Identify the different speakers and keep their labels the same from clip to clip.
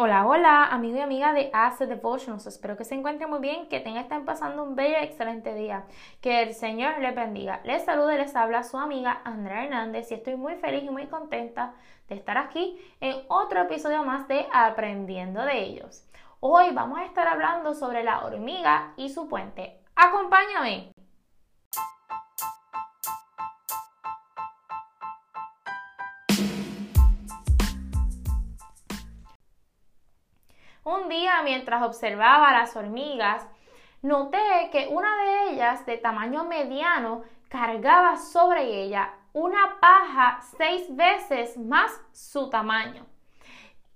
Speaker 1: Hola, hola, amigo y amiga de Ace Devotions. Espero que se encuentren muy bien, que tengan estén pasando un bello y excelente día. Que el Señor les bendiga. Les saluda y les habla su amiga Andrea Hernández y estoy muy feliz y muy contenta de estar aquí en otro episodio más de Aprendiendo de ellos. Hoy vamos a estar hablando sobre la hormiga y su puente. Acompáñame. Un día, mientras observaba las hormigas, noté que una de ellas, de tamaño mediano, cargaba sobre ella una paja seis veces más su tamaño.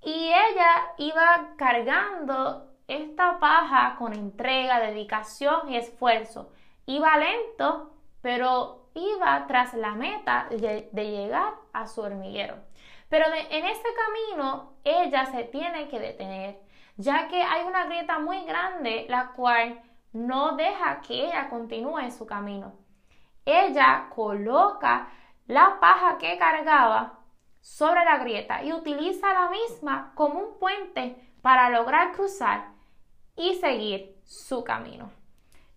Speaker 1: Y ella iba cargando esta paja con entrega, dedicación y esfuerzo. Iba lento, pero iba tras la meta de, llegar a su hormiguero. Pero en ese camino ella se tiene que detener ya que hay una grieta muy grande la cual no deja que ella continúe su camino. Ella coloca la paja que cargaba sobre la grieta y utiliza la misma como un puente para lograr cruzar y seguir su camino.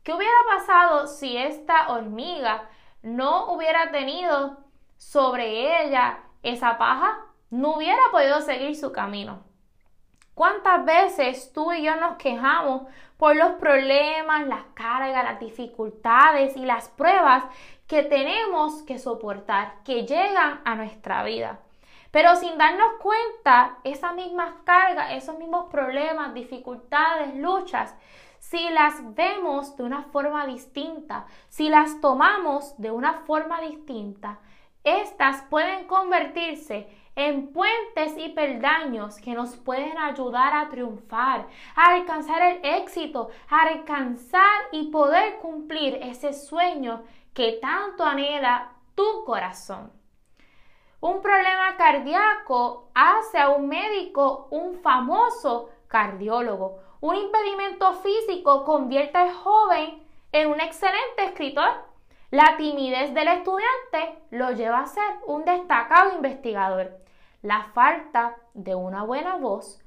Speaker 1: ¿Qué hubiera pasado si esta hormiga no hubiera tenido sobre ella esa paja? No hubiera podido seguir su camino. ¿Cuántas veces tú y yo nos quejamos por los problemas, las cargas, las dificultades y las pruebas que tenemos que soportar, que llegan a nuestra vida? Pero sin darnos cuenta, esas mismas cargas, esos mismos problemas, dificultades, luchas, si las vemos de una forma distinta, si las tomamos de una forma distinta, estas pueden convertirse en puentes y peldaños que nos pueden ayudar a triunfar, a alcanzar el éxito, a alcanzar y poder cumplir ese sueño que tanto anhela tu corazón. Un problema cardíaco hace a un médico un famoso cardiólogo. Un impedimento físico convierte al joven en un excelente escritor. La timidez del estudiante lo lleva a ser un destacado investigador la falta de una buena voz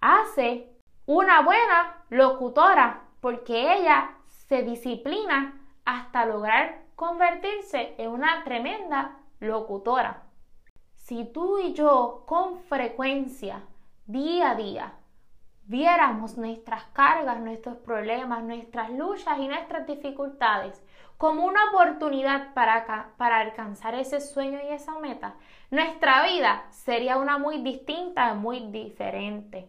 Speaker 1: hace una buena locutora porque ella se disciplina hasta lograr convertirse en una tremenda locutora. Si tú y yo con frecuencia, día a día, viéramos nuestras cargas, nuestros problemas, nuestras luchas y nuestras dificultades como una oportunidad para, para alcanzar ese sueño y esa meta, nuestra vida sería una muy distinta, muy diferente.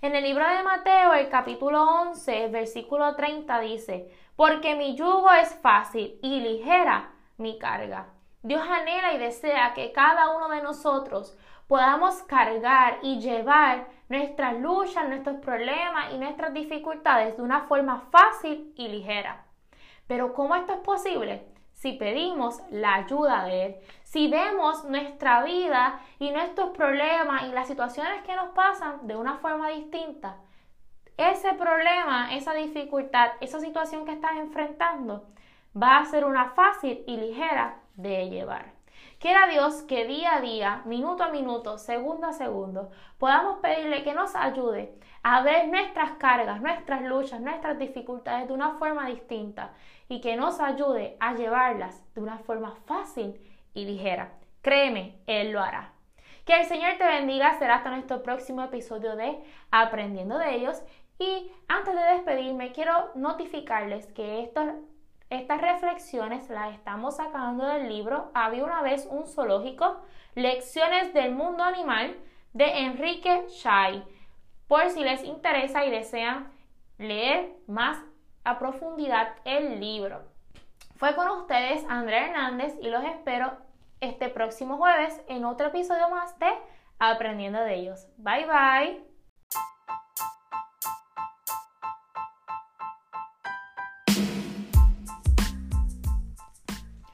Speaker 1: En el libro de Mateo, el capítulo 11, versículo 30 dice, porque mi yugo es fácil y ligera mi carga. Dios anhela y desea que cada uno de nosotros podamos cargar y llevar nuestras luchas, nuestros problemas y nuestras dificultades de una forma fácil y ligera. Pero ¿cómo esto es posible? Si pedimos la ayuda de Él, si vemos nuestra vida y nuestros problemas y las situaciones que nos pasan de una forma distinta, ese problema, esa dificultad, esa situación que estás enfrentando va a ser una fácil y ligera de llevar. Quiera Dios que día a día, minuto a minuto, segundo a segundo, podamos pedirle que nos ayude a ver nuestras cargas, nuestras luchas, nuestras dificultades de una forma distinta y que nos ayude a llevarlas de una forma fácil y ligera. Créeme, Él lo hará. Que el Señor te bendiga. Será hasta nuestro próximo episodio de Aprendiendo de ellos. Y antes de despedirme, quiero notificarles que estos estas reflexiones las estamos sacando del libro Había una vez un zoológico, Lecciones del mundo animal de Enrique Shai, por si les interesa y desean leer más a profundidad el libro. Fue con ustedes Andrea Hernández y los espero este próximo jueves en otro episodio más de Aprendiendo de ellos. Bye bye.